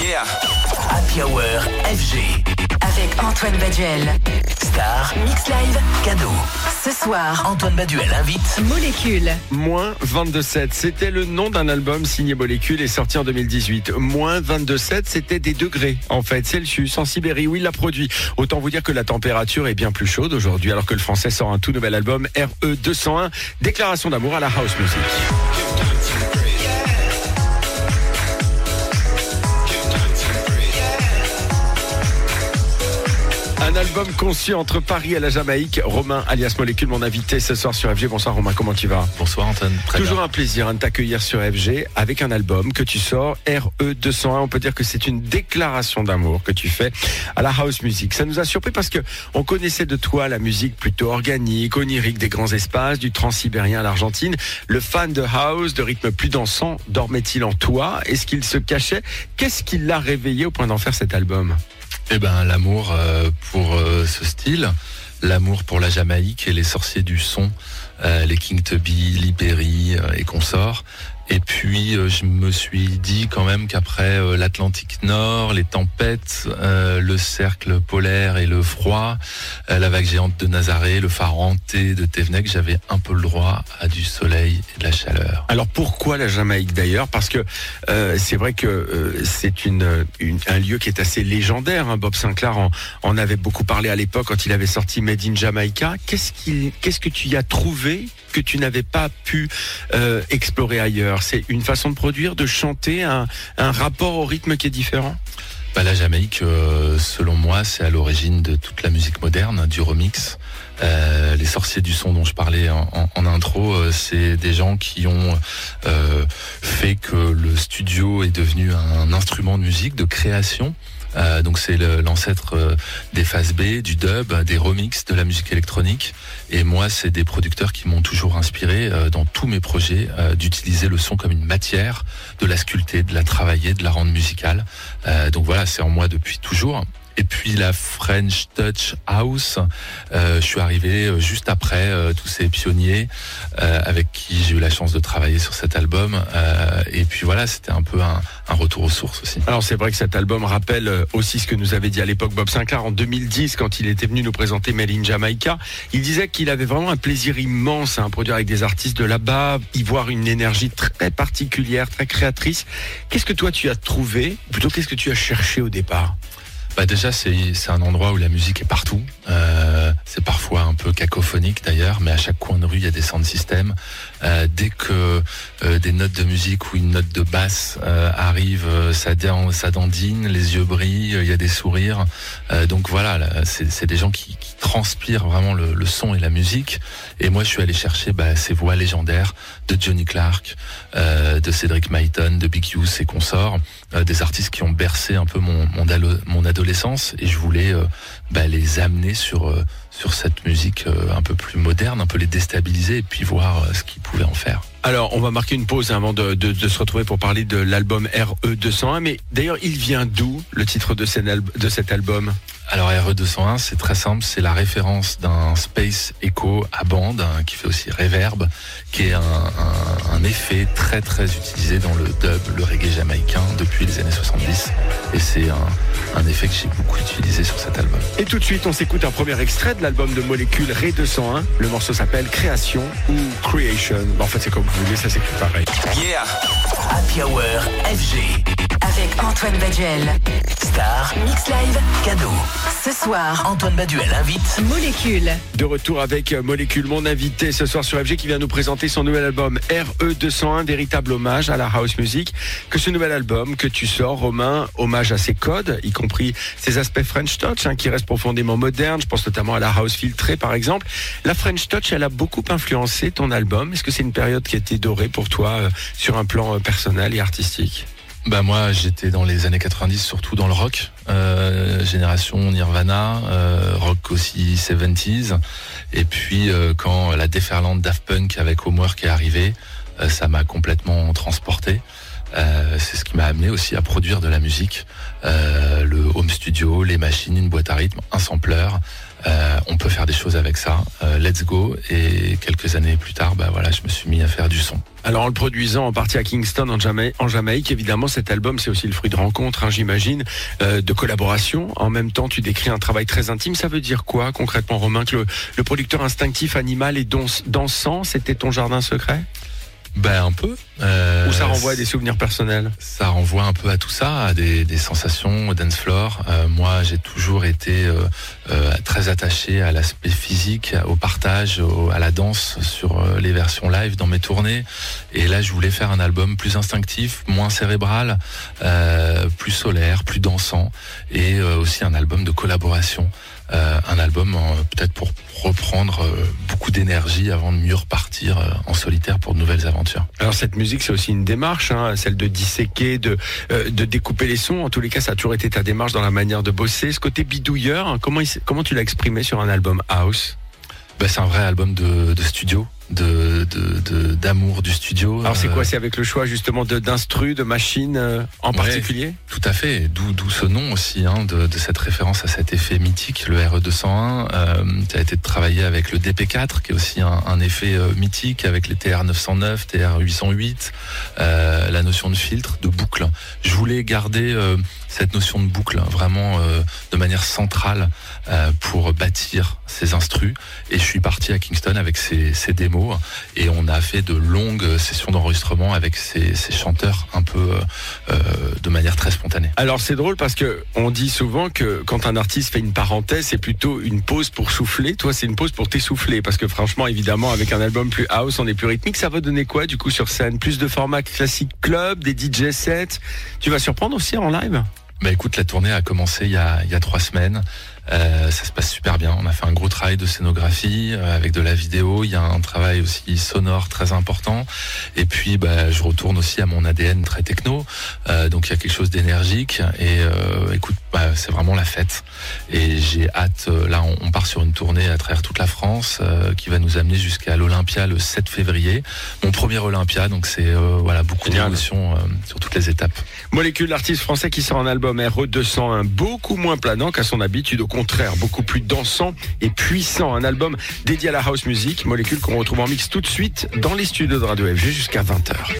Yeah. Happy Hour FG. Avec Antoine Baduel. Star. Mix Live. Cadeau. Ce soir, Antoine Baduel invite. Molécule. Moins 22,7, c'était le nom d'un album signé Molécule et sorti en 2018. Moins 22,7, c'était des degrés, en fait. Celsius, en Sibérie, où il l'a produit. Autant vous dire que la température est bien plus chaude aujourd'hui, alors que le français sort un tout nouvel album, RE 201, déclaration d'amour à la house music. Un album conçu entre Paris et la Jamaïque. Romain, alias Molécule, mon invité ce soir sur FG. Bonsoir Romain, comment tu vas? Bonsoir Antoine. Très Toujours bien. un plaisir hein, de t'accueillir sur FG avec un album que tu sors, RE201. On peut dire que c'est une déclaration d'amour que tu fais à la house music. Ça nous a surpris parce que on connaissait de toi la musique plutôt organique, onirique des grands espaces, du transsibérien à l'Argentine. Le fan de house, de rythme plus dansant, dormait-il en toi? Est-ce qu'il se cachait? Qu'est-ce qui l'a réveillé au point d'en faire cet album? Eh ben l'amour euh, pour euh, ce style, l'amour pour la Jamaïque et les sorciers du son, euh, les King Tubby, Libéry euh, et consorts. Et puis euh, je me suis dit quand même qu'après euh, l'Atlantique Nord, les tempêtes, euh, le cercle polaire et le froid, la vague géante de Nazaré, le phare hanté de Thévenec, j'avais un peu le droit à du soleil et de la chaleur. Alors pourquoi la Jamaïque d'ailleurs? Parce que c'est vrai que c'est un lieu qui est assez légendaire. hein. Bob Sinclair en, avait beaucoup parlé à l'époque quand il avait sorti Made in Jamaica. Qu'est-ce que tu y as trouvé que tu n'avais pas pu explorer ailleurs? C'est une façon de produire, de chanter, un, rapport au rythme qui est différent? Bah, la Jamaïque, euh, selon moi, c'est à l'origine de toute la musique moderne, du remix. Euh, les sorciers du son dont je parlais en, intro, euh, c'est des gens qui ont fait que le studio est devenu un instrument de musique, de création. Euh, donc c'est l'ancêtre euh, des phases B, du dub, des remixes, de la musique électronique. Et moi, c'est des producteurs qui m'ont toujours inspiré euh, dans tous mes projets d'utiliser le son comme une matière, de la sculpter, de la travailler, de la rendre musicale. Donc voilà, c'est en moi depuis toujours. Et puis la French Touch House, euh, je suis arrivé euh, juste après euh, tous ces pionniers avec qui j'ai eu la chance de travailler sur cet album. Et puis voilà, c'était un peu un, retour aux sources aussi. Alors c'est vrai que cet album rappelle aussi ce que nous avait dit à l'époque Bob Sinclair en 2010 quand il était venu nous présenter Made in Jamaica. Il disait qu'il avait vraiment un plaisir immense à produire avec des artistes de là-bas, y voir une énergie très particulière, très créatrice. Qu'est-ce que toi tu as trouvé Plutôt qu'est-ce que tu as cherché au départ? Bah déjà, c'est un endroit où la musique est partout. Euh, c'est parfois un peu cacophonique d'ailleurs, mais à chaque coin de rue, il y a des sound systems. Euh, dès que euh, des notes de musique ou une note de basse euh, arrive, euh, ça, ça dandine, les yeux brillent, il y a des sourires. Euh, donc voilà, là, c'est des gens qui, qui transpirent vraiment le, le son et la musique. Et moi, je suis allé chercher bah, ces voix légendaires de Johnny Clark, euh, de Cédric Mayton, de Big Youth et consorts, des artistes qui ont bercé un peu mon, mon, mon adolescence. Et je voulais bah, les amener sur, sur cette musique euh, un peu plus moderne, un peu les déstabiliser et puis voir euh, ce qu'ils pouvaient en faire. Alors on va marquer une pause avant de, se retrouver pour parler de l'album RE201. Mais d'ailleurs il vient d'où le titre de cet album? Alors RE201, c'est très simple, c'est la référence d'un Space Echo à bande, hein, qui fait aussi reverb, qui est un, un- un effet très très utilisé dans le dub, le reggae jamaïcain depuis les années 70. Et c'est un, un effet que j'ai beaucoup utilisé sur cet album. Et tout de suite, on s'écoute un premier extrait de l'album de Molécule Ré 201. Le morceau s'appelle Création ou Creation. Bon, en fait, c'est comme vous voulez, ça s'écoute pareil. Yeah. Happy Hour FG. Avec Antoine Baduel. Star. Mix Live. Cadeau. Ce soir, Antoine Baduel invite. Molécule. De retour avec euh, Molécule, mon invité ce soir sur FG qui vient nous présenter son nouvel album RE201, véritable hommage à la house music. Que ce nouvel album que tu sors, Romain, hommage à ses codes, y compris ses aspects French Touch, hein, qui restent profondément modernes. Je pense notamment à la house filtrée, par exemple. La French Touch, elle a beaucoup influencé ton album. Est-ce que c'est une période qui a été dorée pour toi euh, sur un plan euh, personnel et artistique? Bah moi j'étais dans les années 90 surtout dans le rock, euh, génération Nirvana, euh, rock aussi 70s. Et puis euh, quand la déferlante Daft Punk avec Homework est arrivée, ça m'a complètement transporté. C'est ce qui m'a amené aussi à produire de la musique. Le home studio, les machines, une boîte à rythme, un sampler. Euh, on peut faire des choses avec ça. Let's go. Et quelques années plus tard, bah voilà, je me suis mis à faire du son. Alors en le produisant en partie à Kingston en, Jamaïque, en Jamaïque évidemment cet album c'est aussi le fruit de rencontres, hein, j'imagine, euh, de collaboration. En même temps tu décris un travail très intime. Ça veut dire quoi concrètement Romain que le, le producteur instinctif animal et dansant? C'était ton jardin secret? Ben un peu. Euh, Ou ça renvoie à des souvenirs personnels Ça renvoie un peu à tout ça, à des, des sensations, au dance floor. Euh, moi, j'ai toujours été euh, euh très attaché à l'aspect physique, au partage, à la danse sur les versions live dans mes tournées. Et là, je voulais faire un album plus instinctif, moins cérébral, euh, plus solaire, plus dansant, et aussi un album de collaboration. Un album peut-être pour reprendre beaucoup d'énergie avant de mieux repartir en solitaire pour de nouvelles aventures. Alors cette musique, c'est aussi une démarche, hein, celle de disséquer, de, euh, de découper les sons. En tous les cas, ça a toujours été ta démarche dans la manière de bosser. Ce côté bidouilleur, hein, comment, comment tu l'as exprimé sur un album house? Bah, C'est un vrai album de, de studio de d'amour du studio. Alors c'est quoi? Euh, C'est avec le choix justement de d'instru, de machines euh, en particulier? Tout à fait. D'où d'où ce nom aussi hein, de, de, cette référence à cet effet mythique, le RE201. Euh, ça a été de travailler avec le DP4, qui est aussi un, un effet euh, mythique, avec les TR909, TR808, euh, la notion de filtre, de boucle. Je voulais garder cette notion de boucle hein, vraiment de manière centrale pour bâtir ces instrus. Et je suis parti à Kingston avec ces, ces démos et on a fait de longues sessions d'enregistrement avec ces, chanteurs un peu euh, euh, de manière très spontanée. Alors c'est drôle parce que on dit souvent que quand un artiste fait une parenthèse, c'est plutôt une pause pour souffler. Toi, c'est une pause pour t'essouffler parce que franchement, évidemment, avec un album plus house, on est plus rythmique. Ça va donner quoi du coup sur scène? Plus de format classique club, des DJ sets? Tu vas surprendre aussi en live? Bah écoute, la tournée a commencé il y a, il y a trois semaines. Euh, ça se passe super bien. On a fait un gros travail de scénographie euh, avec de la vidéo. Il y a un travail aussi sonore très important. Et puis, bah, je retourne aussi à mon ADN très techno. Euh, donc, il y a quelque chose d'énergique. Et écoute, bah, c'est vraiment la fête. Et j'ai hâte. Là, on, on, part sur une tournée à travers toute la France qui va nous amener jusqu'à l'Olympia le 7 février. Mon premier Olympia. Donc, c'est voilà beaucoup d'émotions sur toutes les étapes. Molécule, l'artiste français qui sort un album RE 201 beaucoup moins planant qu'à son habitude contraire, beaucoup plus dansant et puissant. Un album dédié à la house music, molécule qu'on retrouve en mix tout de suite dans les studios de Radio FG jusqu'à 20h.